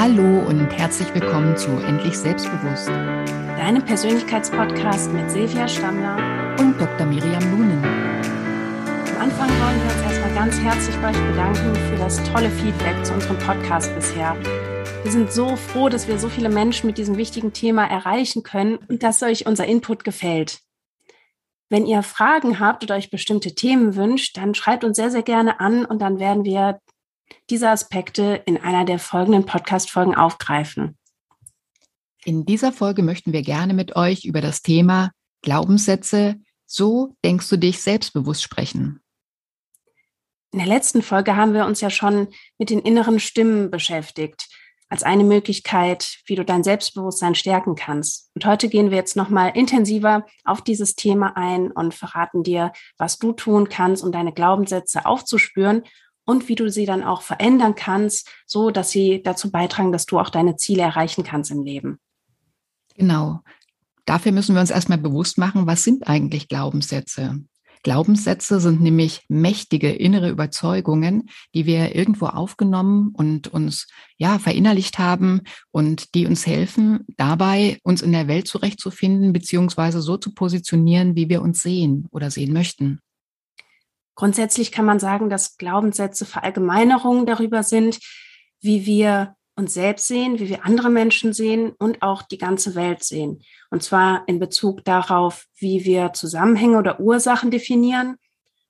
Hallo und herzlich willkommen zu Endlich Selbstbewusst. Deinem Persönlichkeitspodcast mit Silvia Stammler und Dr. Miriam Lunen. Am Anfang wollen wir uns erstmal ganz herzlich bei euch bedanken für das tolle Feedback zu unserem Podcast bisher. Wir sind so froh, dass wir so viele Menschen mit diesem wichtigen Thema erreichen können und dass euch unser Input gefällt. Wenn ihr Fragen habt oder euch bestimmte Themen wünscht, dann schreibt uns sehr, sehr gerne an und dann werden wir diese Aspekte in einer der folgenden Podcast-Folgen aufgreifen. In dieser Folge möchten wir gerne mit euch über das Thema Glaubenssätze, so denkst du dich selbstbewusst sprechen. In der letzten Folge haben wir uns ja schon mit den inneren Stimmen beschäftigt, als eine Möglichkeit, wie du dein Selbstbewusstsein stärken kannst. Und heute gehen wir jetzt nochmal intensiver auf dieses Thema ein und verraten dir, was du tun kannst, um deine Glaubenssätze aufzuspüren und wie du sie dann auch verändern kannst, so dass sie dazu beitragen, dass du auch deine Ziele erreichen kannst im Leben. Genau. Dafür müssen wir uns erstmal bewusst machen, was sind eigentlich Glaubenssätze? Glaubenssätze sind nämlich mächtige innere Überzeugungen, die wir irgendwo aufgenommen und uns ja verinnerlicht haben und die uns helfen, dabei uns in der Welt zurechtzufinden beziehungsweise so zu positionieren, wie wir uns sehen oder sehen möchten. Grundsätzlich kann man sagen, dass Glaubenssätze Verallgemeinerungen darüber sind, wie wir uns selbst sehen, wie wir andere Menschen sehen und auch die ganze Welt sehen. Und zwar in Bezug darauf, wie wir Zusammenhänge oder Ursachen definieren.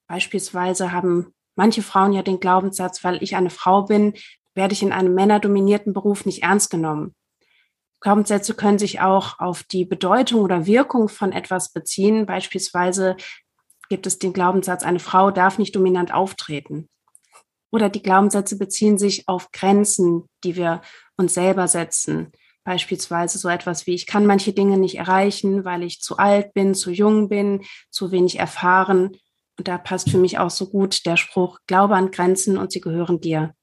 Beispielsweise haben manche Frauen ja den Glaubenssatz, weil ich eine Frau bin, werde ich in einem männerdominierten Beruf nicht ernst genommen. Glaubenssätze können sich auch auf die Bedeutung oder Wirkung von etwas beziehen. Beispielsweise gibt es den Glaubenssatz, eine Frau darf nicht dominant auftreten. Oder die Glaubenssätze beziehen sich auf Grenzen, die wir uns selber setzen. Beispielsweise so etwas wie, ich kann manche Dinge nicht erreichen, weil ich zu alt bin, zu jung bin, zu wenig erfahren. Und da passt für mich auch so gut der Spruch, glaube an Grenzen und sie gehören dir.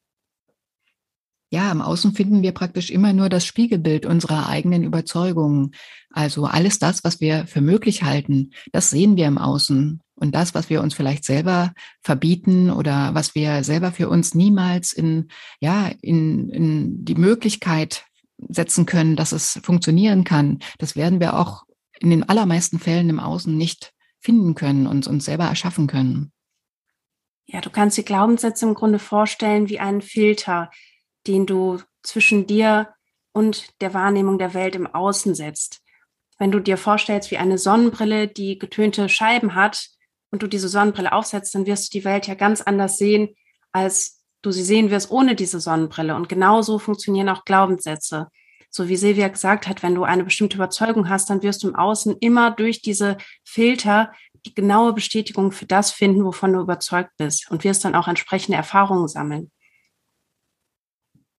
Ja, im Außen finden wir praktisch immer nur das Spiegelbild unserer eigenen Überzeugungen. Also alles das, was wir für möglich halten, das sehen wir im Außen. Und das, was wir uns vielleicht selber verbieten oder was wir selber für uns niemals in, ja, in, in die Möglichkeit setzen können, dass es funktionieren kann, das werden wir auch in den allermeisten Fällen im Außen nicht finden können und uns selber erschaffen können. Ja, du kannst die Glaubenssätze im Grunde vorstellen wie einen Filter, den du zwischen dir und der Wahrnehmung der Welt im Außen setzt. Wenn du dir vorstellst, wie eine Sonnenbrille, die getönte Scheiben hat und du diese Sonnenbrille aufsetzt, dann wirst du die Welt ja ganz anders sehen, als du sie sehen wirst ohne diese Sonnenbrille. Und genauso funktionieren auch Glaubenssätze. So wie Silvia gesagt hat, wenn du eine bestimmte Überzeugung hast, dann wirst du im Außen immer durch diese Filter die genaue Bestätigung für das finden, wovon du überzeugt bist und wirst dann auch entsprechende Erfahrungen sammeln.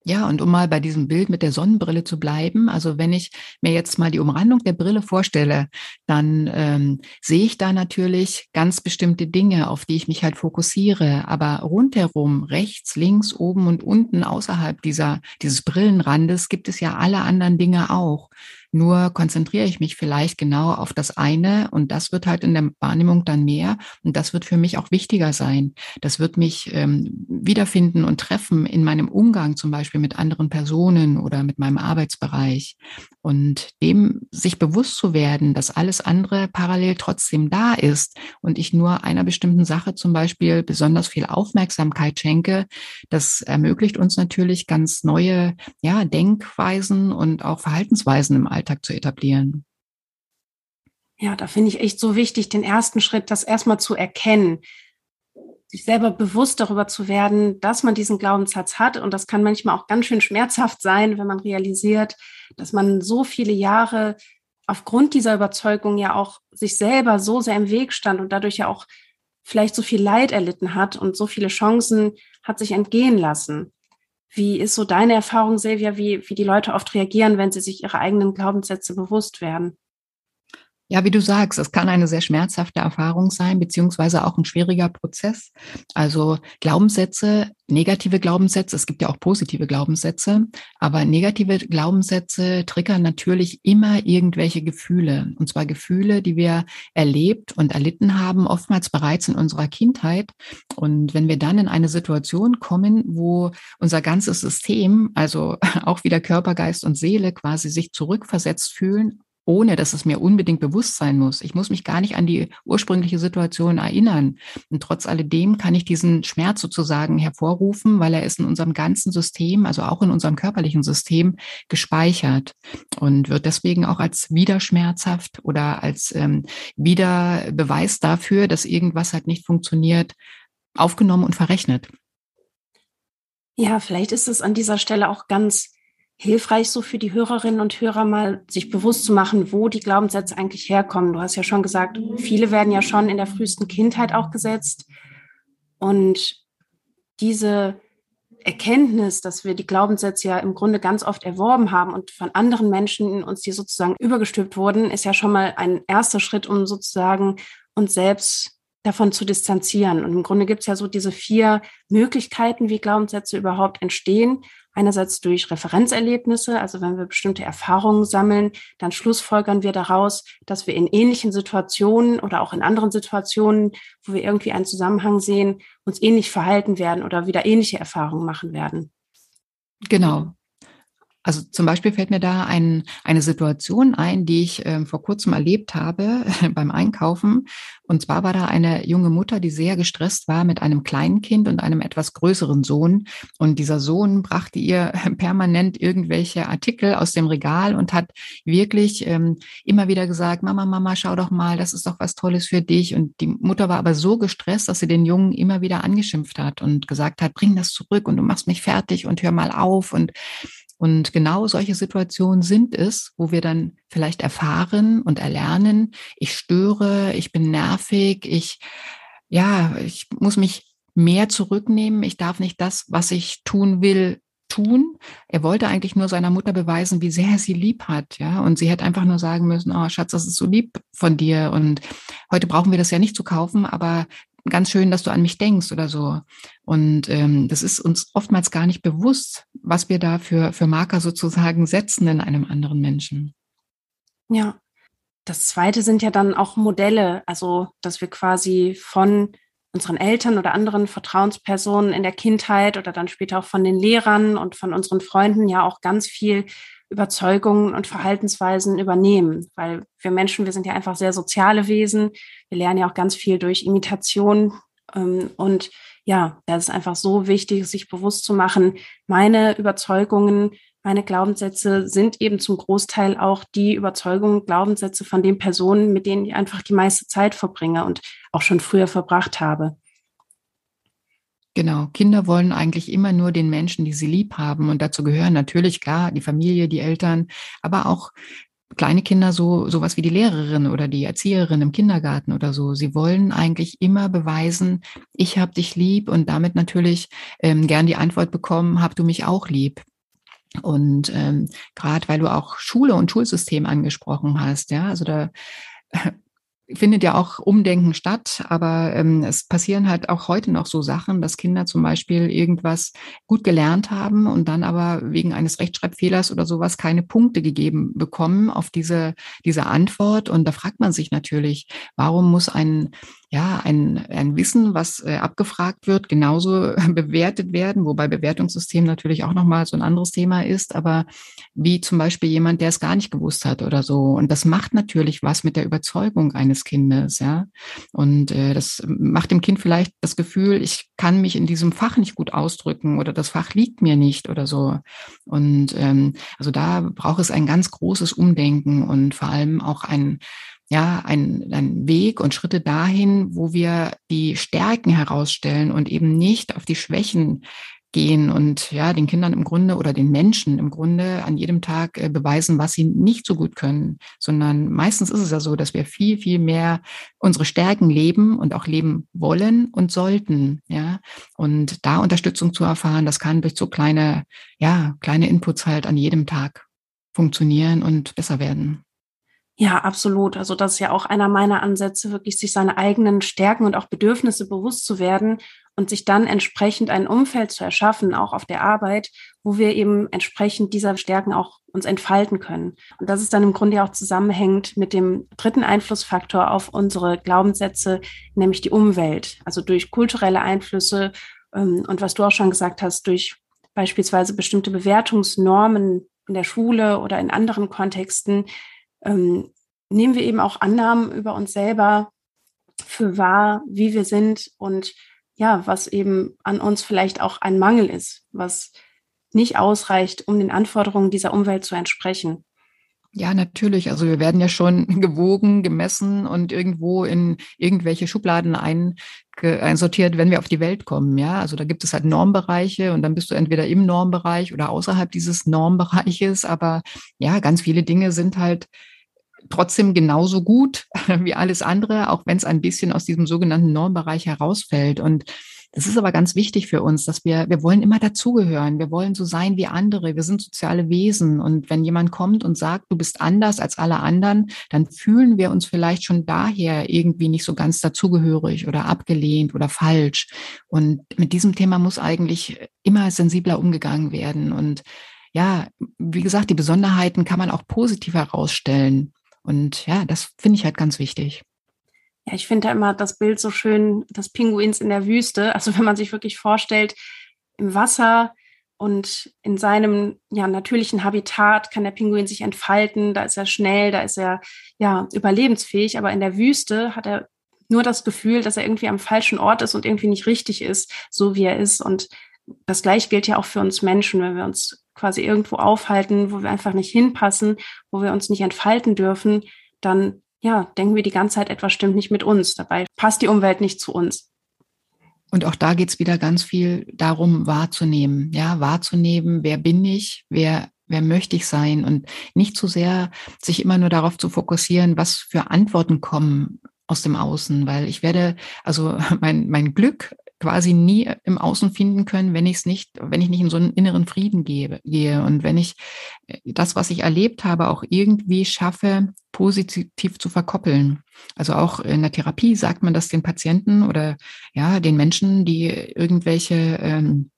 Ja, und um mal bei diesem Bild mit der Sonnenbrille zu bleiben, also wenn ich mir jetzt mal die Umrandung der Brille vorstelle, dann ähm, sehe ich da natürlich ganz bestimmte Dinge, auf die ich mich halt fokussiere. Aber rundherum, rechts, links, oben und unten, außerhalb dieser, dieses Brillenrandes, gibt es ja alle anderen Dinge auch. Nur konzentriere ich mich vielleicht genau auf das eine und das wird halt in der Wahrnehmung dann mehr und das wird für mich auch wichtiger sein. Das wird mich ähm, wiederfinden und treffen in meinem Umgang zum Beispiel mit anderen Personen oder mit meinem Arbeitsbereich. Und dem sich bewusst zu werden, dass alles andere parallel trotzdem da ist und ich nur einer bestimmten Sache zum Beispiel besonders viel Aufmerksamkeit schenke, das ermöglicht uns natürlich ganz neue ja, Denkweisen und auch Verhaltensweisen im Alltag zu etablieren. Ja, da finde ich echt so wichtig, den ersten Schritt, das erstmal zu erkennen, sich selber bewusst darüber zu werden, dass man diesen Glaubenssatz hat. Und das kann manchmal auch ganz schön schmerzhaft sein, wenn man realisiert, dass man so viele Jahre aufgrund dieser Überzeugung ja auch sich selber so sehr im Weg stand und dadurch ja auch vielleicht so viel Leid erlitten hat und so viele Chancen hat sich entgehen lassen. Wie ist so deine Erfahrung, Silvia, wie, wie die Leute oft reagieren, wenn sie sich ihre eigenen Glaubenssätze bewusst werden? Ja, wie du sagst, es kann eine sehr schmerzhafte Erfahrung sein, beziehungsweise auch ein schwieriger Prozess. Also Glaubenssätze, negative Glaubenssätze, es gibt ja auch positive Glaubenssätze, aber negative Glaubenssätze triggern natürlich immer irgendwelche Gefühle. Und zwar Gefühle, die wir erlebt und erlitten haben, oftmals bereits in unserer Kindheit. Und wenn wir dann in eine Situation kommen, wo unser ganzes System, also auch wieder Körper, Geist und Seele quasi sich zurückversetzt fühlen ohne dass es mir unbedingt bewusst sein muss. Ich muss mich gar nicht an die ursprüngliche Situation erinnern. Und trotz alledem kann ich diesen Schmerz sozusagen hervorrufen, weil er ist in unserem ganzen System, also auch in unserem körperlichen System, gespeichert und wird deswegen auch als wieder schmerzhaft oder als ähm, wieder Beweis dafür, dass irgendwas halt nicht funktioniert, aufgenommen und verrechnet. Ja, vielleicht ist es an dieser Stelle auch ganz hilfreich, so für die Hörerinnen und Hörer mal sich bewusst zu machen, wo die Glaubenssätze eigentlich herkommen. Du hast ja schon gesagt, viele werden ja schon in der frühesten Kindheit auch gesetzt. Und diese Erkenntnis, dass wir die Glaubenssätze ja im Grunde ganz oft erworben haben und von anderen Menschen uns die sozusagen übergestülpt wurden, ist ja schon mal ein erster Schritt, um sozusagen uns selbst davon zu distanzieren. Und im Grunde gibt es ja so diese vier Möglichkeiten, wie Glaubenssätze überhaupt entstehen. Einerseits durch Referenzerlebnisse, also wenn wir bestimmte Erfahrungen sammeln, dann schlussfolgern wir daraus, dass wir in ähnlichen Situationen oder auch in anderen Situationen, wo wir irgendwie einen Zusammenhang sehen, uns ähnlich verhalten werden oder wieder ähnliche Erfahrungen machen werden. Genau. Also zum Beispiel fällt mir da ein, eine Situation ein, die ich äh, vor kurzem erlebt habe beim Einkaufen. Und zwar war da eine junge Mutter, die sehr gestresst war mit einem kleinen Kind und einem etwas größeren Sohn. Und dieser Sohn brachte ihr permanent irgendwelche Artikel aus dem Regal und hat wirklich ähm, immer wieder gesagt, Mama, Mama, schau doch mal, das ist doch was Tolles für dich. Und die Mutter war aber so gestresst, dass sie den Jungen immer wieder angeschimpft hat und gesagt hat, bring das zurück und du machst mich fertig und hör mal auf. Und und genau solche Situationen sind es, wo wir dann vielleicht erfahren und erlernen, ich störe, ich bin nervig, ich, ja, ich muss mich mehr zurücknehmen, ich darf nicht das, was ich tun will, tun. Er wollte eigentlich nur seiner Mutter beweisen, wie sehr er sie lieb hat, ja. Und sie hätte einfach nur sagen müssen, oh Schatz, das ist so lieb von dir. Und heute brauchen wir das ja nicht zu kaufen, aber ganz schön, dass du an mich denkst oder so. Und ähm, das ist uns oftmals gar nicht bewusst, was wir da für, für Marker sozusagen setzen in einem anderen Menschen. Ja. Das zweite sind ja dann auch Modelle, also dass wir quasi von unseren Eltern oder anderen Vertrauenspersonen in der Kindheit oder dann später auch von den Lehrern und von unseren Freunden ja auch ganz viel Überzeugungen und Verhaltensweisen übernehmen, weil wir Menschen, wir sind ja einfach sehr soziale Wesen. Wir lernen ja auch ganz viel durch Imitation. Ähm, und ja, da ist einfach so wichtig, sich bewusst zu machen, meine Überzeugungen, meine Glaubenssätze sind eben zum Großteil auch die Überzeugungen, Glaubenssätze von den Personen, mit denen ich einfach die meiste Zeit verbringe und auch schon früher verbracht habe. Genau, Kinder wollen eigentlich immer nur den Menschen, die sie lieb haben. Und dazu gehören natürlich klar die Familie, die Eltern, aber auch kleine Kinder so sowas wie die Lehrerin oder die Erzieherin im Kindergarten oder so. Sie wollen eigentlich immer beweisen, ich habe dich lieb und damit natürlich ähm, gern die Antwort bekommen, hab du mich auch lieb. Und ähm, gerade weil du auch Schule und Schulsystem angesprochen hast, ja, also da findet ja auch Umdenken statt, aber ähm, es passieren halt auch heute noch so Sachen, dass Kinder zum Beispiel irgendwas gut gelernt haben und dann aber wegen eines Rechtschreibfehlers oder sowas keine Punkte gegeben bekommen auf diese, diese Antwort. Und da fragt man sich natürlich, warum muss ein ja, ein, ein Wissen, was äh, abgefragt wird, genauso bewertet werden, wobei Bewertungssystem natürlich auch nochmal so ein anderes Thema ist, aber wie zum Beispiel jemand, der es gar nicht gewusst hat oder so. Und das macht natürlich was mit der Überzeugung eines Kindes, ja. Und äh, das macht dem Kind vielleicht das Gefühl, ich kann mich in diesem Fach nicht gut ausdrücken oder das Fach liegt mir nicht oder so. Und ähm, also da braucht es ein ganz großes Umdenken und vor allem auch ein ja, ein, ein Weg und Schritte dahin, wo wir die Stärken herausstellen und eben nicht auf die Schwächen gehen und ja, den Kindern im Grunde oder den Menschen im Grunde an jedem Tag äh, beweisen, was sie nicht so gut können, sondern meistens ist es ja so, dass wir viel, viel mehr unsere Stärken leben und auch leben wollen und sollten, ja. Und da Unterstützung zu erfahren, das kann durch so kleine, ja, kleine Inputs halt an jedem Tag funktionieren und besser werden. Ja, absolut. Also das ist ja auch einer meiner Ansätze, wirklich sich seine eigenen Stärken und auch Bedürfnisse bewusst zu werden und sich dann entsprechend ein Umfeld zu erschaffen, auch auf der Arbeit, wo wir eben entsprechend dieser Stärken auch uns entfalten können. Und das ist dann im Grunde auch zusammenhängend mit dem dritten Einflussfaktor auf unsere Glaubenssätze, nämlich die Umwelt. Also durch kulturelle Einflüsse ähm, und was du auch schon gesagt hast, durch beispielsweise bestimmte Bewertungsnormen in der Schule oder in anderen Kontexten, ähm, nehmen wir eben auch Annahmen über uns selber für wahr, wie wir sind und ja, was eben an uns vielleicht auch ein Mangel ist, was nicht ausreicht, um den Anforderungen dieser Umwelt zu entsprechen. Ja, natürlich. Also wir werden ja schon gewogen, gemessen und irgendwo in irgendwelche Schubladen ein, einsortiert, wenn wir auf die Welt kommen. Ja, also da gibt es halt Normbereiche und dann bist du entweder im Normbereich oder außerhalb dieses Normbereiches. Aber ja, ganz viele Dinge sind halt trotzdem genauso gut wie alles andere, auch wenn es ein bisschen aus diesem sogenannten Normbereich herausfällt. Und das ist aber ganz wichtig für uns, dass wir, wir wollen immer dazugehören. Wir wollen so sein wie andere. Wir sind soziale Wesen. Und wenn jemand kommt und sagt, du bist anders als alle anderen, dann fühlen wir uns vielleicht schon daher irgendwie nicht so ganz dazugehörig oder abgelehnt oder falsch. Und mit diesem Thema muss eigentlich immer sensibler umgegangen werden. Und ja, wie gesagt, die Besonderheiten kann man auch positiv herausstellen. Und ja, das finde ich halt ganz wichtig. Ja, ich finde da immer das Bild so schön des Pinguins in der Wüste. Also wenn man sich wirklich vorstellt, im Wasser und in seinem ja, natürlichen Habitat kann der Pinguin sich entfalten, da ist er schnell, da ist er ja überlebensfähig, aber in der Wüste hat er nur das Gefühl, dass er irgendwie am falschen Ort ist und irgendwie nicht richtig ist, so wie er ist. Und das gleiche gilt ja auch für uns Menschen, wenn wir uns quasi irgendwo aufhalten, wo wir einfach nicht hinpassen, wo wir uns nicht entfalten dürfen, dann ja, denken wir die ganze Zeit, etwas stimmt nicht mit uns. Dabei passt die Umwelt nicht zu uns. Und auch da geht es wieder ganz viel darum, wahrzunehmen. Ja, wahrzunehmen, wer bin ich, wer, wer möchte ich sein und nicht zu sehr sich immer nur darauf zu fokussieren, was für Antworten kommen aus dem Außen, weil ich werde, also mein, mein Glück quasi nie im Außen finden können, wenn ich es nicht, wenn ich nicht in so einen inneren Frieden gehe, gehe und wenn ich äh, das, was ich erlebt habe, auch irgendwie schaffe, positiv zu verkoppeln. Also auch in der Therapie sagt man das den Patienten oder ja den Menschen, die irgendwelche ähm,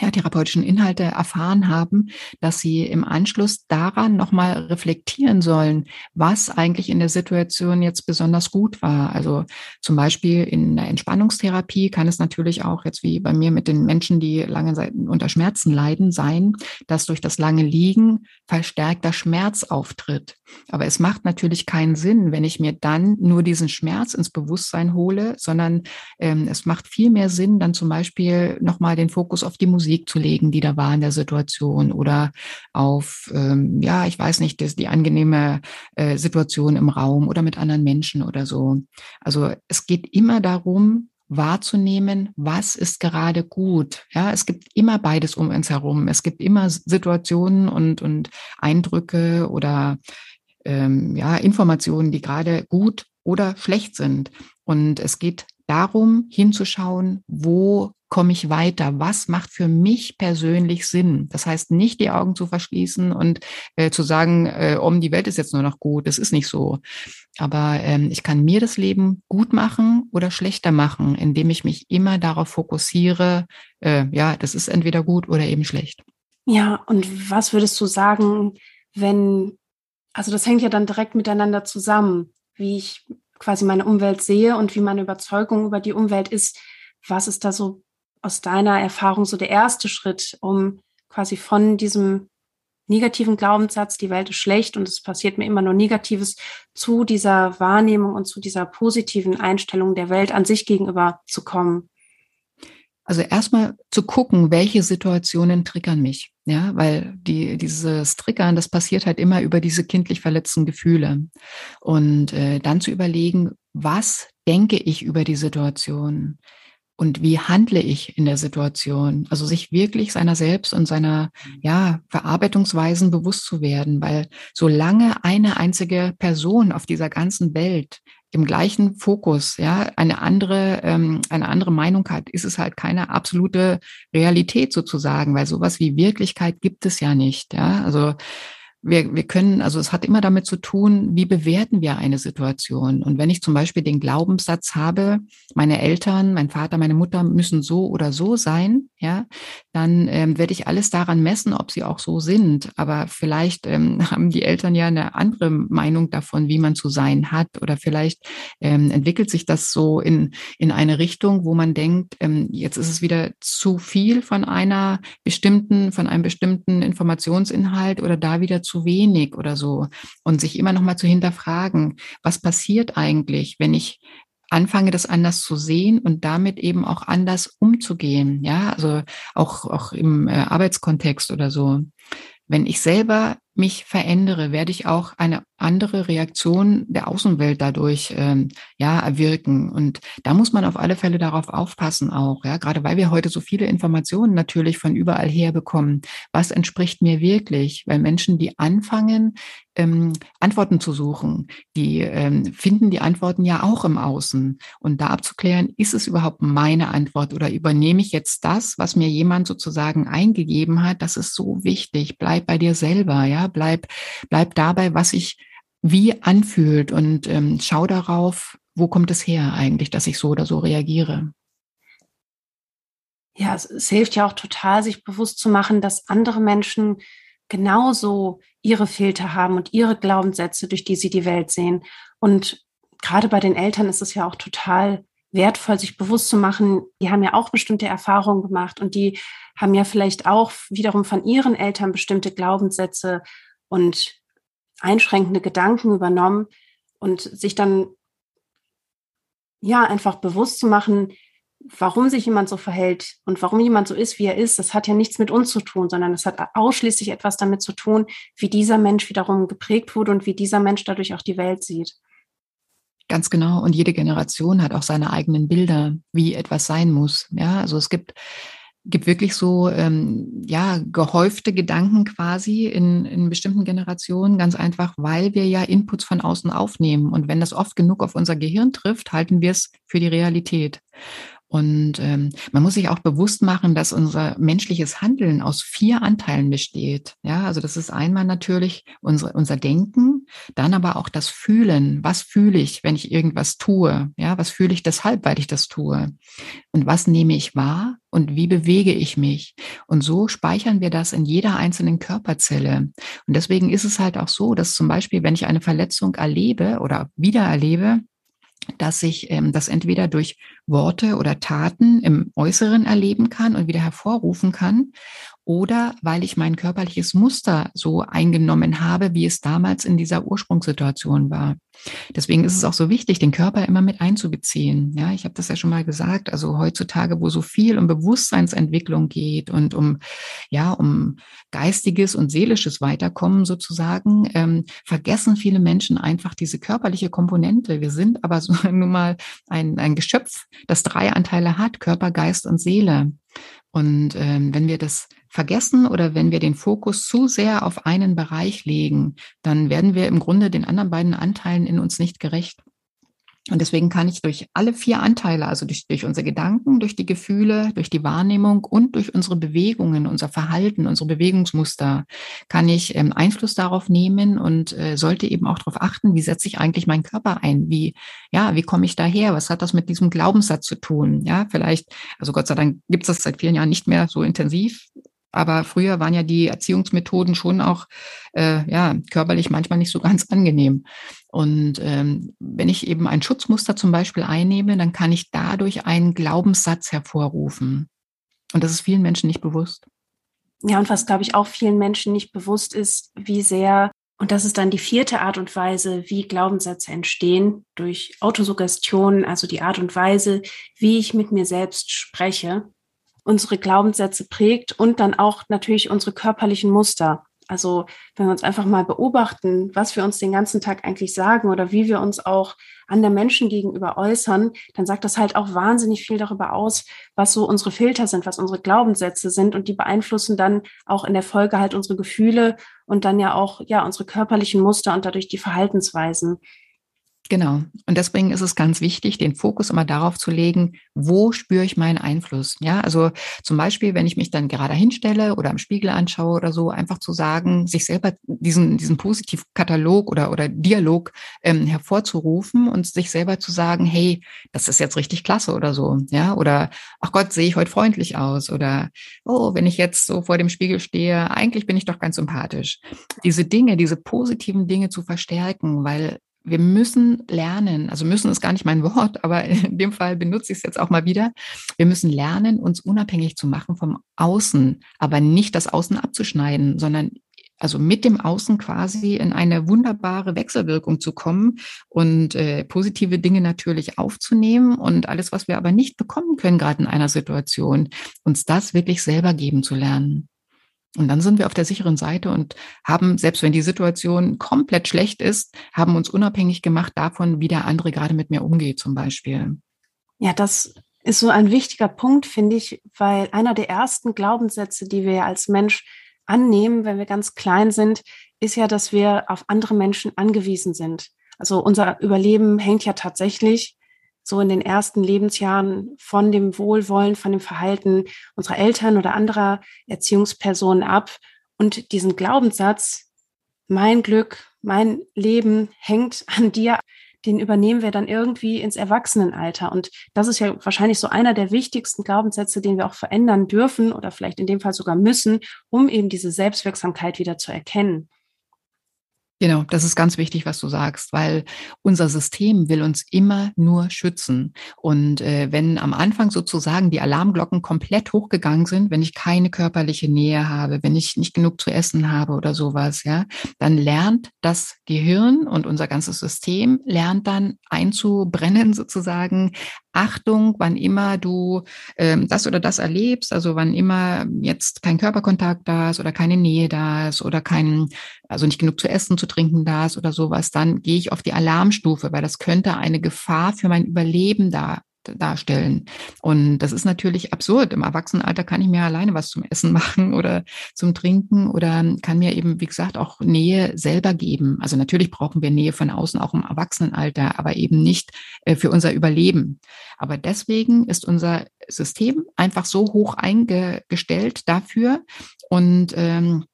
ja, therapeutischen Inhalte erfahren haben, dass sie im Anschluss daran nochmal reflektieren sollen, was eigentlich in der Situation jetzt besonders gut war. Also zum Beispiel in der Entspannungstherapie kann es natürlich auch jetzt wie bei mir mit den Menschen, die lange unter Schmerzen leiden, sein, dass durch das lange Liegen verstärkter Schmerz auftritt. Aber es macht natürlich keinen Sinn, wenn ich mir dann nur diesen Schmerz ins Bewusstsein hole, sondern ähm, es macht viel mehr Sinn, dann zum Beispiel nochmal den Fokus auf die Musik Musik zu legen, die da war in der Situation oder auf, ähm, ja, ich weiß nicht, das, die angenehme äh, Situation im Raum oder mit anderen Menschen oder so. Also es geht immer darum, wahrzunehmen, was ist gerade gut. Ja, es gibt immer beides um uns herum. Es gibt immer Situationen und, und Eindrücke oder ähm, ja, Informationen, die gerade gut oder schlecht sind. Und es geht darum, hinzuschauen, wo komme ich weiter? Was macht für mich persönlich Sinn? Das heißt, nicht die Augen zu verschließen und äh, zu sagen, äh, um die Welt ist jetzt nur noch gut. Das ist nicht so. Aber ähm, ich kann mir das Leben gut machen oder schlechter machen, indem ich mich immer darauf fokussiere, äh, ja, das ist entweder gut oder eben schlecht. Ja, und was würdest du sagen, wenn, also das hängt ja dann direkt miteinander zusammen, wie ich quasi meine Umwelt sehe und wie meine Überzeugung über die Umwelt ist. Was ist da so aus deiner Erfahrung so der erste Schritt, um quasi von diesem negativen Glaubenssatz, die Welt ist schlecht und es passiert mir immer nur Negatives, zu dieser Wahrnehmung und zu dieser positiven Einstellung der Welt an sich gegenüber zu kommen? Also erstmal zu gucken, welche Situationen triggern mich. Ja, weil die, dieses Triggern, das passiert halt immer über diese kindlich verletzten Gefühle. Und äh, dann zu überlegen, was denke ich über die Situation? Und wie handle ich in der Situation? Also sich wirklich seiner selbst und seiner ja, Verarbeitungsweisen bewusst zu werden, weil solange eine einzige Person auf dieser ganzen Welt im gleichen Fokus, ja, eine andere, ähm, eine andere Meinung hat, ist es halt keine absolute Realität sozusagen, weil sowas wie Wirklichkeit gibt es ja nicht, ja. Also wir, wir können, also es hat immer damit zu tun, wie bewerten wir eine Situation. Und wenn ich zum Beispiel den Glaubenssatz habe, meine Eltern, mein Vater, meine Mutter müssen so oder so sein, ja, dann ähm, werde ich alles daran messen, ob sie auch so sind. Aber vielleicht ähm, haben die Eltern ja eine andere Meinung davon, wie man zu sein hat. Oder vielleicht ähm, entwickelt sich das so in, in eine Richtung, wo man denkt, ähm, jetzt ist es wieder zu viel von einer bestimmten, von einem bestimmten Informationsinhalt oder da wieder zu wenig oder so und sich immer noch mal zu hinterfragen, was passiert eigentlich, wenn ich anfange, das anders zu sehen und damit eben auch anders umzugehen. Ja, also auch, auch im äh, Arbeitskontext oder so. Wenn ich selber mich verändere, werde ich auch eine andere Reaktion der Außenwelt dadurch ähm, ja erwirken. Und da muss man auf alle Fälle darauf aufpassen auch, ja, gerade weil wir heute so viele Informationen natürlich von überall her bekommen. Was entspricht mir wirklich? Weil Menschen, die anfangen, ähm, Antworten zu suchen, die ähm, finden die Antworten ja auch im Außen. Und da abzuklären, ist es überhaupt meine Antwort oder übernehme ich jetzt das, was mir jemand sozusagen eingegeben hat? Das ist so wichtig. Bleib bei dir selber, ja bleib, bleib dabei, was sich wie anfühlt und ähm, schau darauf, wo kommt es her eigentlich, dass ich so oder so reagiere. Ja, es, es hilft ja auch total, sich bewusst zu machen, dass andere Menschen genauso ihre Filter haben und ihre Glaubenssätze, durch die sie die Welt sehen. Und gerade bei den Eltern ist es ja auch total wertvoll, sich bewusst zu machen, die haben ja auch bestimmte Erfahrungen gemacht und die haben ja vielleicht auch wiederum von ihren Eltern bestimmte Glaubenssätze und einschränkende Gedanken übernommen und sich dann ja einfach bewusst zu machen, warum sich jemand so verhält und warum jemand so ist, wie er ist, das hat ja nichts mit uns zu tun, sondern es hat ausschließlich etwas damit zu tun, wie dieser Mensch wiederum geprägt wurde und wie dieser Mensch dadurch auch die Welt sieht. Ganz genau. Und jede Generation hat auch seine eigenen Bilder, wie etwas sein muss. Ja, also es gibt gibt wirklich so ähm, ja gehäufte Gedanken quasi in, in bestimmten Generationen, ganz einfach, weil wir ja Inputs von außen aufnehmen. Und wenn das oft genug auf unser Gehirn trifft, halten wir es für die Realität. Und ähm, man muss sich auch bewusst machen, dass unser menschliches Handeln aus vier Anteilen besteht. Ja, also das ist einmal natürlich unsere, unser Denken, dann aber auch das Fühlen. Was fühle ich, wenn ich irgendwas tue? Ja, was fühle ich deshalb, weil ich das tue? Und was nehme ich wahr? Und wie bewege ich mich? Und so speichern wir das in jeder einzelnen Körperzelle. Und deswegen ist es halt auch so, dass zum Beispiel, wenn ich eine Verletzung erlebe oder wieder erlebe, dass ich ähm, das entweder durch Worte oder Taten im Äußeren erleben kann und wieder hervorrufen kann oder weil ich mein körperliches Muster so eingenommen habe, wie es damals in dieser Ursprungssituation war. Deswegen ist es auch so wichtig, den Körper immer mit einzubeziehen. Ja, ich habe das ja schon mal gesagt. Also heutzutage, wo so viel um Bewusstseinsentwicklung geht und um ja um geistiges und seelisches Weiterkommen sozusagen, ähm, vergessen viele Menschen einfach diese körperliche Komponente. Wir sind aber so nun mal ein, ein Geschöpf, das drei Anteile hat: Körper, Geist und Seele. Und ähm, wenn wir das vergessen oder wenn wir den Fokus zu sehr auf einen Bereich legen, dann werden wir im Grunde den anderen beiden Anteilen in uns nicht gerecht. Und deswegen kann ich durch alle vier Anteile, also durch, durch unsere Gedanken, durch die Gefühle, durch die Wahrnehmung und durch unsere Bewegungen, unser Verhalten, unsere Bewegungsmuster, kann ich ähm, Einfluss darauf nehmen und äh, sollte eben auch darauf achten, wie setze ich eigentlich meinen Körper ein? Wie, ja, wie komme ich daher? Was hat das mit diesem Glaubenssatz zu tun? Ja, vielleicht, also Gott sei Dank gibt es das seit vielen Jahren nicht mehr so intensiv, aber früher waren ja die Erziehungsmethoden schon auch äh, ja körperlich manchmal nicht so ganz angenehm. Und ähm, wenn ich eben ein Schutzmuster zum Beispiel einnehme, dann kann ich dadurch einen Glaubenssatz hervorrufen. Und das ist vielen Menschen nicht bewusst. Ja, und was, glaube ich, auch vielen Menschen nicht bewusst ist, wie sehr, und das ist dann die vierte Art und Weise, wie Glaubenssätze entstehen, durch Autosuggestion, also die Art und Weise, wie ich mit mir selbst spreche unsere Glaubenssätze prägt und dann auch natürlich unsere körperlichen Muster. Also wenn wir uns einfach mal beobachten, was wir uns den ganzen Tag eigentlich sagen oder wie wir uns auch an der Menschen gegenüber äußern, dann sagt das halt auch wahnsinnig viel darüber aus, was so unsere Filter sind, was unsere Glaubenssätze sind und die beeinflussen dann auch in der Folge halt unsere Gefühle und dann ja auch ja unsere körperlichen Muster und dadurch die Verhaltensweisen. Genau. Und deswegen ist es ganz wichtig, den Fokus immer darauf zu legen, wo spüre ich meinen Einfluss? Ja, also zum Beispiel, wenn ich mich dann gerade hinstelle oder im Spiegel anschaue oder so, einfach zu sagen, sich selber diesen, diesen Positivkatalog oder, oder Dialog ähm, hervorzurufen und sich selber zu sagen, hey, das ist jetzt richtig klasse oder so. Ja, oder ach Gott, sehe ich heute freundlich aus oder oh, wenn ich jetzt so vor dem Spiegel stehe, eigentlich bin ich doch ganz sympathisch. Diese Dinge, diese positiven Dinge zu verstärken, weil wir müssen lernen, also müssen ist gar nicht mein Wort, aber in dem Fall benutze ich es jetzt auch mal wieder. Wir müssen lernen, uns unabhängig zu machen vom Außen, aber nicht das Außen abzuschneiden, sondern also mit dem Außen quasi in eine wunderbare Wechselwirkung zu kommen und äh, positive Dinge natürlich aufzunehmen und alles, was wir aber nicht bekommen können, gerade in einer Situation, uns das wirklich selber geben zu lernen. Und dann sind wir auf der sicheren Seite und haben, selbst wenn die Situation komplett schlecht ist, haben uns unabhängig gemacht davon, wie der andere gerade mit mir umgeht, zum Beispiel. Ja, das ist so ein wichtiger Punkt, finde ich, weil einer der ersten Glaubenssätze, die wir als Mensch annehmen, wenn wir ganz klein sind, ist ja, dass wir auf andere Menschen angewiesen sind. Also unser Überleben hängt ja tatsächlich so in den ersten Lebensjahren von dem Wohlwollen, von dem Verhalten unserer Eltern oder anderer Erziehungspersonen ab. Und diesen Glaubenssatz, mein Glück, mein Leben hängt an dir, den übernehmen wir dann irgendwie ins Erwachsenenalter. Und das ist ja wahrscheinlich so einer der wichtigsten Glaubenssätze, den wir auch verändern dürfen oder vielleicht in dem Fall sogar müssen, um eben diese Selbstwirksamkeit wieder zu erkennen. Genau, das ist ganz wichtig, was du sagst, weil unser System will uns immer nur schützen. Und äh, wenn am Anfang sozusagen die Alarmglocken komplett hochgegangen sind, wenn ich keine körperliche Nähe habe, wenn ich nicht genug zu essen habe oder sowas, ja, dann lernt das Gehirn und unser ganzes System lernt dann einzubrennen sozusagen. Achtung, wann immer du ähm, das oder das erlebst, also wann immer jetzt kein Körperkontakt da ist oder keine Nähe da ist oder kein, also nicht genug zu essen, zu trinken da ist oder sowas, dann gehe ich auf die Alarmstufe, weil das könnte eine Gefahr für mein Überleben da darstellen. Und das ist natürlich absurd. Im Erwachsenenalter kann ich mir alleine was zum Essen machen oder zum Trinken oder kann mir eben, wie gesagt, auch Nähe selber geben. Also natürlich brauchen wir Nähe von außen auch im Erwachsenenalter, aber eben nicht äh, für unser Überleben. Aber deswegen ist unser System einfach so hoch eingestellt dafür und ähm,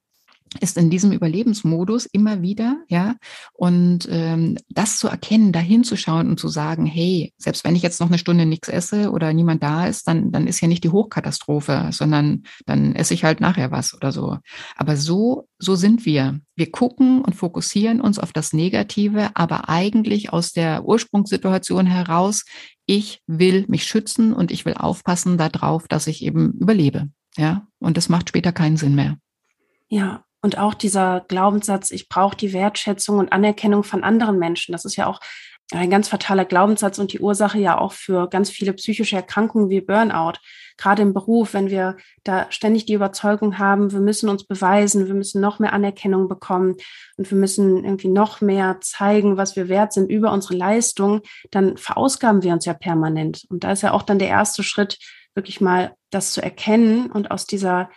ist in diesem Überlebensmodus immer wieder, ja, und ähm, das zu erkennen, da hinzuschauen und zu sagen, hey, selbst wenn ich jetzt noch eine Stunde nichts esse oder niemand da ist, dann, dann ist ja nicht die Hochkatastrophe, sondern dann esse ich halt nachher was oder so. Aber so, so sind wir. Wir gucken und fokussieren uns auf das Negative, aber eigentlich aus der Ursprungssituation heraus, ich will mich schützen und ich will aufpassen darauf, dass ich eben überlebe. Ja, und das macht später keinen Sinn mehr. Ja, und auch dieser Glaubenssatz, ich brauche die Wertschätzung und Anerkennung von anderen Menschen. Das ist ja auch ein ganz fataler Glaubenssatz und die Ursache ja auch für ganz viele psychische Erkrankungen wie Burnout. Gerade im Beruf, wenn wir da ständig die Überzeugung haben, wir müssen uns beweisen, wir müssen noch mehr Anerkennung bekommen und wir müssen irgendwie noch mehr zeigen, was wir wert sind über unsere Leistung, dann verausgaben wir uns ja permanent. Und da ist ja auch dann der erste Schritt, wirklich mal das zu erkennen und aus dieser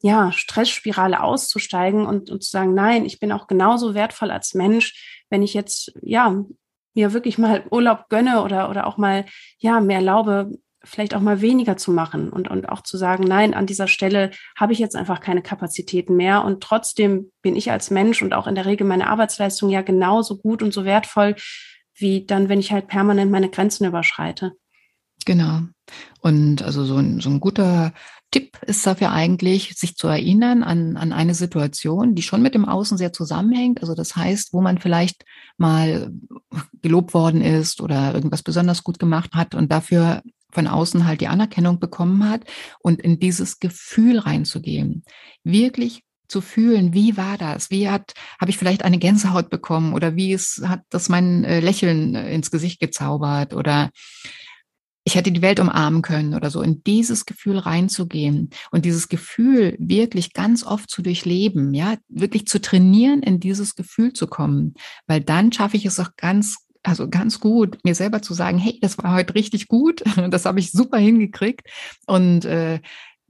ja, Stressspirale auszusteigen und, und zu sagen, nein, ich bin auch genauso wertvoll als Mensch, wenn ich jetzt, ja, mir wirklich mal Urlaub gönne oder, oder auch mal, ja, mehr erlaube, vielleicht auch mal weniger zu machen und, und auch zu sagen, nein, an dieser Stelle habe ich jetzt einfach keine Kapazitäten mehr und trotzdem bin ich als Mensch und auch in der Regel meine Arbeitsleistung ja genauso gut und so wertvoll, wie dann, wenn ich halt permanent meine Grenzen überschreite. Genau. Und also so ein, so ein guter Tipp ist dafür eigentlich, sich zu erinnern an, an eine Situation, die schon mit dem Außen sehr zusammenhängt. Also das heißt, wo man vielleicht mal gelobt worden ist oder irgendwas besonders gut gemacht hat und dafür von außen halt die Anerkennung bekommen hat und in dieses Gefühl reinzugehen. Wirklich zu fühlen, wie war das? Wie hat, habe ich vielleicht eine Gänsehaut bekommen oder wie es hat das mein äh, Lächeln ins Gesicht gezaubert oder ich hätte die Welt umarmen können oder so, in dieses Gefühl reinzugehen und dieses Gefühl wirklich ganz oft zu durchleben, ja, wirklich zu trainieren, in dieses Gefühl zu kommen, weil dann schaffe ich es auch ganz also ganz gut, mir selber zu sagen, hey, das war heute richtig gut, das habe ich super hingekriegt und äh,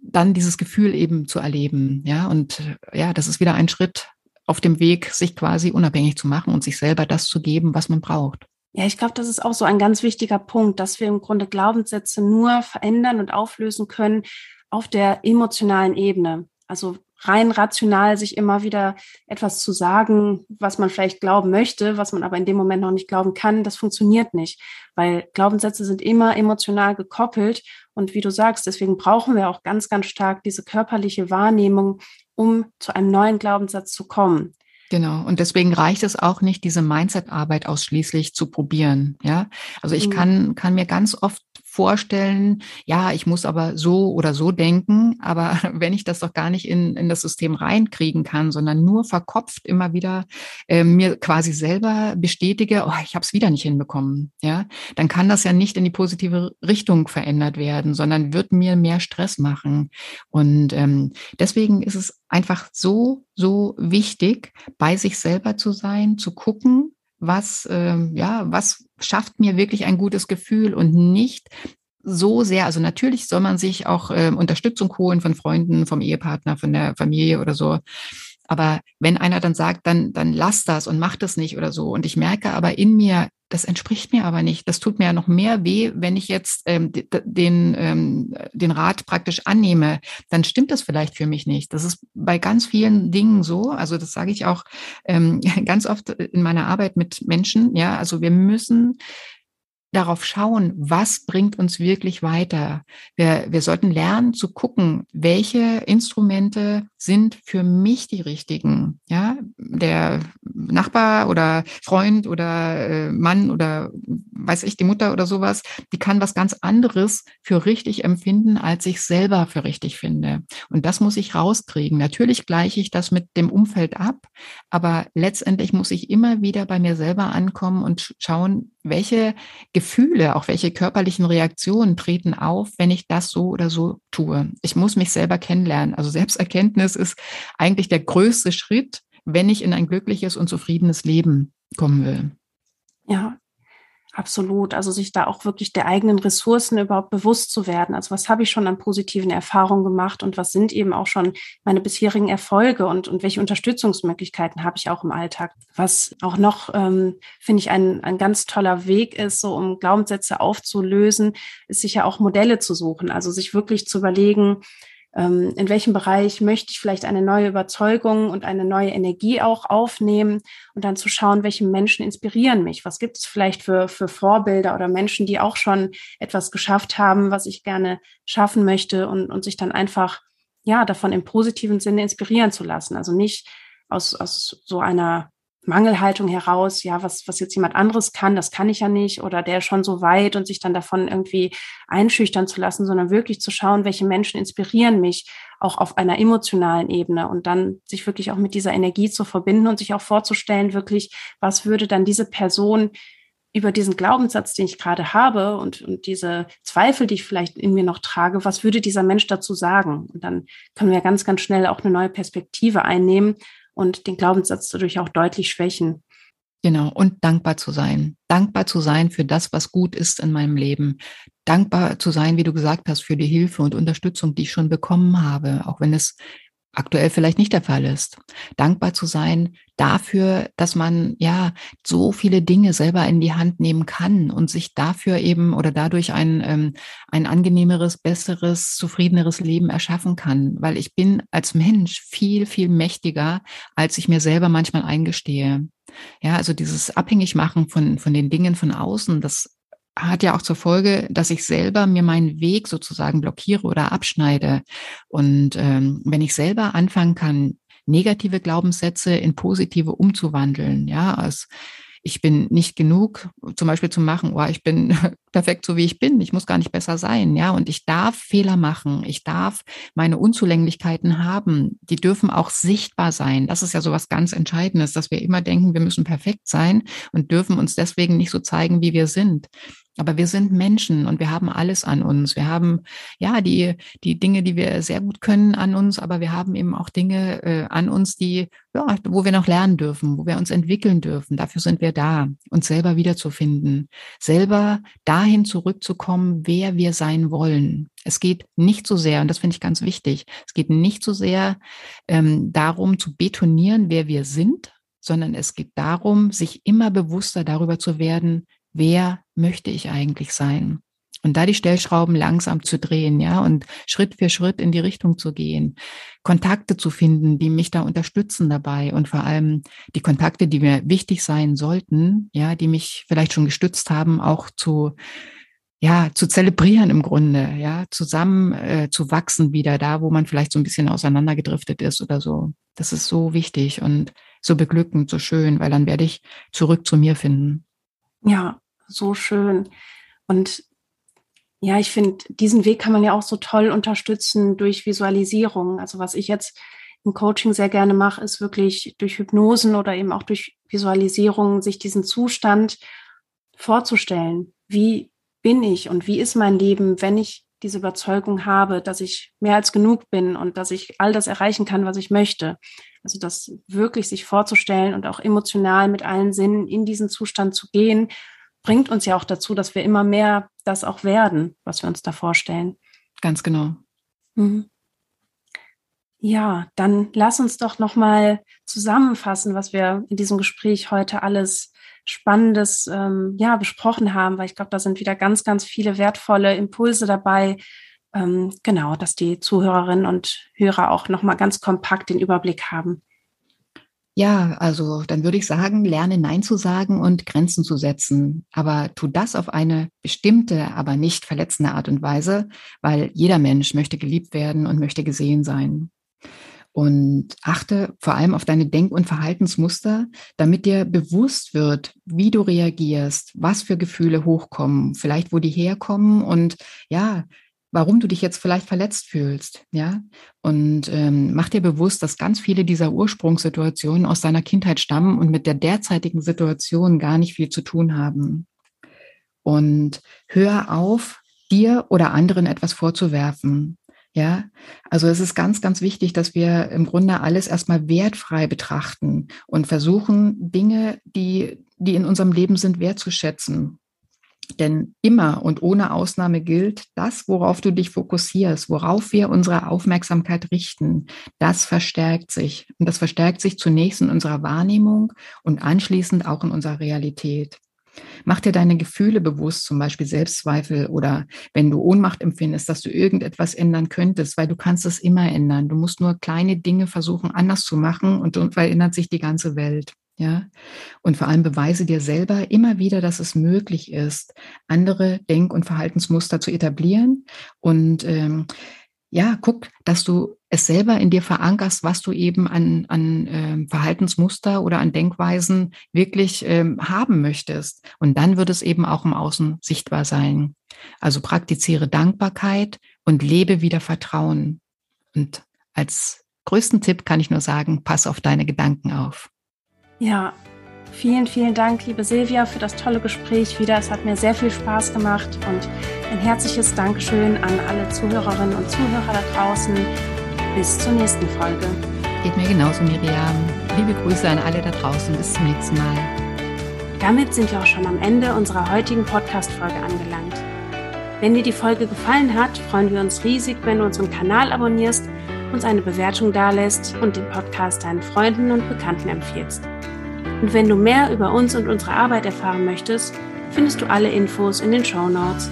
dann dieses Gefühl eben zu erleben, ja, und äh, ja, das ist wieder ein Schritt auf dem Weg, sich quasi unabhängig zu machen und sich selber das zu geben, was man braucht. Ja, ich glaube, das ist auch so ein ganz wichtiger Punkt, dass wir im Grunde Glaubenssätze nur verändern und auflösen können auf der emotionalen Ebene. Also rein rational sich immer wieder etwas zu sagen, was man vielleicht glauben möchte, was man aber in dem Moment noch nicht glauben kann, das funktioniert nicht, weil Glaubenssätze sind immer emotional gekoppelt. Und wie du sagst, deswegen brauchen wir auch ganz, ganz stark diese körperliche Wahrnehmung, um zu einem neuen Glaubenssatz zu kommen. Genau. Und deswegen reicht es auch nicht, diese Mindset-Arbeit ausschließlich zu probieren. Ja. Also ich mhm. kann, kann mir ganz oft vorstellen, ja, ich muss aber so oder so denken, aber wenn ich das doch gar nicht in, in das System reinkriegen kann, sondern nur verkopft immer wieder äh, mir quasi selber bestätige, oh, ich habe es wieder nicht hinbekommen, ja, dann kann das ja nicht in die positive Richtung verändert werden, sondern wird mir mehr Stress machen. Und ähm, deswegen ist es einfach so, so wichtig, bei sich selber zu sein, zu gucken, was, ähm, ja, was schafft mir wirklich ein gutes Gefühl und nicht so sehr, also natürlich soll man sich auch äh, Unterstützung holen von Freunden, vom Ehepartner, von der Familie oder so. Aber wenn einer dann sagt, dann, dann lass das und mach das nicht oder so. Und ich merke aber in mir, das entspricht mir aber nicht. Das tut mir ja noch mehr weh, wenn ich jetzt ähm, den, ähm, den Rat praktisch annehme. Dann stimmt das vielleicht für mich nicht. Das ist bei ganz vielen Dingen so. Also das sage ich auch ähm, ganz oft in meiner Arbeit mit Menschen. Ja, also wir müssen darauf schauen, was bringt uns wirklich weiter. Wir, wir sollten lernen zu gucken, welche Instrumente sind für mich die richtigen. Ja, der Nachbar oder Freund oder äh, Mann oder weiß ich, die Mutter oder sowas, die kann was ganz anderes für richtig empfinden, als ich selber für richtig finde. Und das muss ich rauskriegen. Natürlich gleiche ich das mit dem Umfeld ab, aber letztendlich muss ich immer wieder bei mir selber ankommen und schauen, welche Gefühle, auch welche körperlichen Reaktionen treten auf, wenn ich das so oder so tue. Ich muss mich selber kennenlernen. Also Selbsterkenntnis ist eigentlich der größte Schritt, wenn ich in ein glückliches und zufriedenes Leben kommen will. Ja, Absolut. Also sich da auch wirklich der eigenen Ressourcen überhaupt bewusst zu werden. Also was habe ich schon an positiven Erfahrungen gemacht und was sind eben auch schon meine bisherigen Erfolge und, und welche Unterstützungsmöglichkeiten habe ich auch im Alltag. Was auch noch, ähm, finde ich, ein, ein ganz toller Weg ist, so um Glaubenssätze aufzulösen, ist sich ja auch Modelle zu suchen. Also sich wirklich zu überlegen, in welchem Bereich möchte ich vielleicht eine neue Überzeugung und eine neue Energie auch aufnehmen und dann zu schauen, welche Menschen inspirieren mich. Was gibt es vielleicht für, für Vorbilder oder Menschen, die auch schon etwas geschafft haben, was ich gerne schaffen möchte und, und sich dann einfach, ja, davon im positiven Sinne inspirieren zu lassen. Also nicht aus, aus so einer Mangelhaltung heraus, ja, was, was jetzt jemand anderes kann, das kann ich ja nicht, oder der ist schon so weit und sich dann davon irgendwie einschüchtern zu lassen, sondern wirklich zu schauen, welche Menschen inspirieren mich auch auf einer emotionalen Ebene und dann sich wirklich auch mit dieser Energie zu verbinden und sich auch vorzustellen, wirklich, was würde dann diese Person über diesen Glaubenssatz, den ich gerade habe und, und diese Zweifel, die ich vielleicht in mir noch trage, was würde dieser Mensch dazu sagen? Und dann können wir ganz, ganz schnell auch eine neue Perspektive einnehmen und den Glaubenssatz dadurch auch deutlich schwächen. Genau, und dankbar zu sein. Dankbar zu sein für das, was gut ist in meinem Leben. Dankbar zu sein, wie du gesagt hast, für die Hilfe und Unterstützung, die ich schon bekommen habe, auch wenn es aktuell vielleicht nicht der Fall ist. Dankbar zu sein dafür, dass man ja so viele Dinge selber in die Hand nehmen kann und sich dafür eben oder dadurch ein, ähm, ein angenehmeres, besseres, zufriedeneres Leben erschaffen kann. Weil ich bin als Mensch viel, viel mächtiger, als ich mir selber manchmal eingestehe. Ja, also dieses Abhängigmachen von, von den Dingen von außen, das hat ja auch zur Folge, dass ich selber mir meinen Weg sozusagen blockiere oder abschneide. Und ähm, wenn ich selber anfangen kann, negative Glaubenssätze in positive umzuwandeln, ja, als ich bin nicht genug, zum Beispiel zu machen, oh, ich bin perfekt so wie ich bin, ich muss gar nicht besser sein, ja, und ich darf Fehler machen, ich darf meine Unzulänglichkeiten haben, die dürfen auch sichtbar sein. Das ist ja so was ganz Entscheidendes, dass wir immer denken, wir müssen perfekt sein und dürfen uns deswegen nicht so zeigen, wie wir sind. Aber wir sind Menschen und wir haben alles an uns. Wir haben ja die, die Dinge, die wir sehr gut können an uns, aber wir haben eben auch Dinge äh, an uns, die, ja, wo wir noch lernen dürfen, wo wir uns entwickeln dürfen. Dafür sind wir da, uns selber wiederzufinden, selber dahin zurückzukommen, wer wir sein wollen. Es geht nicht so sehr, und das finde ich ganz wichtig, es geht nicht so sehr ähm, darum zu betonieren, wer wir sind, sondern es geht darum, sich immer bewusster darüber zu werden, wer möchte ich eigentlich sein? Und da die Stellschrauben langsam zu drehen, ja, und Schritt für Schritt in die Richtung zu gehen, Kontakte zu finden, die mich da unterstützen dabei und vor allem die Kontakte, die mir wichtig sein sollten, ja, die mich vielleicht schon gestützt haben, auch zu, ja, zu zelebrieren im Grunde, ja, zusammen äh, zu wachsen wieder da, wo man vielleicht so ein bisschen auseinandergedriftet ist oder so. Das ist so wichtig und so beglückend, so schön, weil dann werde ich zurück zu mir finden. Ja, so schön. Und ja, ich finde, diesen Weg kann man ja auch so toll unterstützen durch Visualisierung. Also was ich jetzt im Coaching sehr gerne mache, ist wirklich durch Hypnosen oder eben auch durch Visualisierung sich diesen Zustand vorzustellen. Wie bin ich und wie ist mein Leben, wenn ich diese Überzeugung habe, dass ich mehr als genug bin und dass ich all das erreichen kann, was ich möchte. Also das wirklich sich vorzustellen und auch emotional mit allen Sinnen in diesen Zustand zu gehen bringt uns ja auch dazu, dass wir immer mehr das auch werden, was wir uns da vorstellen. Ganz genau. Mhm. Ja, dann lass uns doch noch mal zusammenfassen, was wir in diesem Gespräch heute alles Spannendes ähm, ja besprochen haben, weil ich glaube, da sind wieder ganz, ganz viele wertvolle Impulse dabei. Ähm, genau, dass die Zuhörerinnen und Hörer auch noch mal ganz kompakt den Überblick haben. Ja, also dann würde ich sagen, lerne Nein zu sagen und Grenzen zu setzen. Aber tu das auf eine bestimmte, aber nicht verletzende Art und Weise, weil jeder Mensch möchte geliebt werden und möchte gesehen sein. Und achte vor allem auf deine Denk- und Verhaltensmuster, damit dir bewusst wird, wie du reagierst, was für Gefühle hochkommen, vielleicht wo die herkommen und ja, warum du dich jetzt vielleicht verletzt fühlst, ja. Und ähm, mach dir bewusst, dass ganz viele dieser Ursprungssituationen aus deiner Kindheit stammen und mit der derzeitigen Situation gar nicht viel zu tun haben. Und hör auf, dir oder anderen etwas vorzuwerfen. Ja, also es ist ganz, ganz wichtig, dass wir im Grunde alles erstmal wertfrei betrachten und versuchen, Dinge, die, die in unserem Leben sind, wertzuschätzen denn immer und ohne Ausnahme gilt, das, worauf du dich fokussierst, worauf wir unsere Aufmerksamkeit richten, das verstärkt sich. Und das verstärkt sich zunächst in unserer Wahrnehmung und anschließend auch in unserer Realität. Mach dir deine Gefühle bewusst, zum Beispiel Selbstzweifel oder wenn du Ohnmacht empfindest, dass du irgendetwas ändern könntest, weil du kannst es immer ändern. Du musst nur kleine Dinge versuchen anders zu machen und dann verändert sich die ganze Welt. Ja, und vor allem beweise dir selber immer wieder, dass es möglich ist, andere Denk- und Verhaltensmuster zu etablieren. Und ähm, ja, guck, dass du es selber in dir verankerst, was du eben an, an ähm, Verhaltensmuster oder an Denkweisen wirklich ähm, haben möchtest. Und dann wird es eben auch im Außen sichtbar sein. Also praktiziere Dankbarkeit und lebe wieder Vertrauen. Und als größten Tipp kann ich nur sagen, pass auf deine Gedanken auf. Ja, vielen, vielen Dank, liebe Silvia, für das tolle Gespräch wieder. Es hat mir sehr viel Spaß gemacht und ein herzliches Dankeschön an alle Zuhörerinnen und Zuhörer da draußen. Bis zur nächsten Folge. Geht mir genauso, Miriam. Liebe Grüße an alle da draußen. Bis zum nächsten Mal. Damit sind wir auch schon am Ende unserer heutigen Podcast-Folge angelangt. Wenn dir die Folge gefallen hat, freuen wir uns riesig, wenn du unseren Kanal abonnierst, uns eine Bewertung dalässt und den Podcast deinen Freunden und Bekannten empfiehlst. Und wenn du mehr über uns und unsere Arbeit erfahren möchtest, findest du alle Infos in den Show Notes.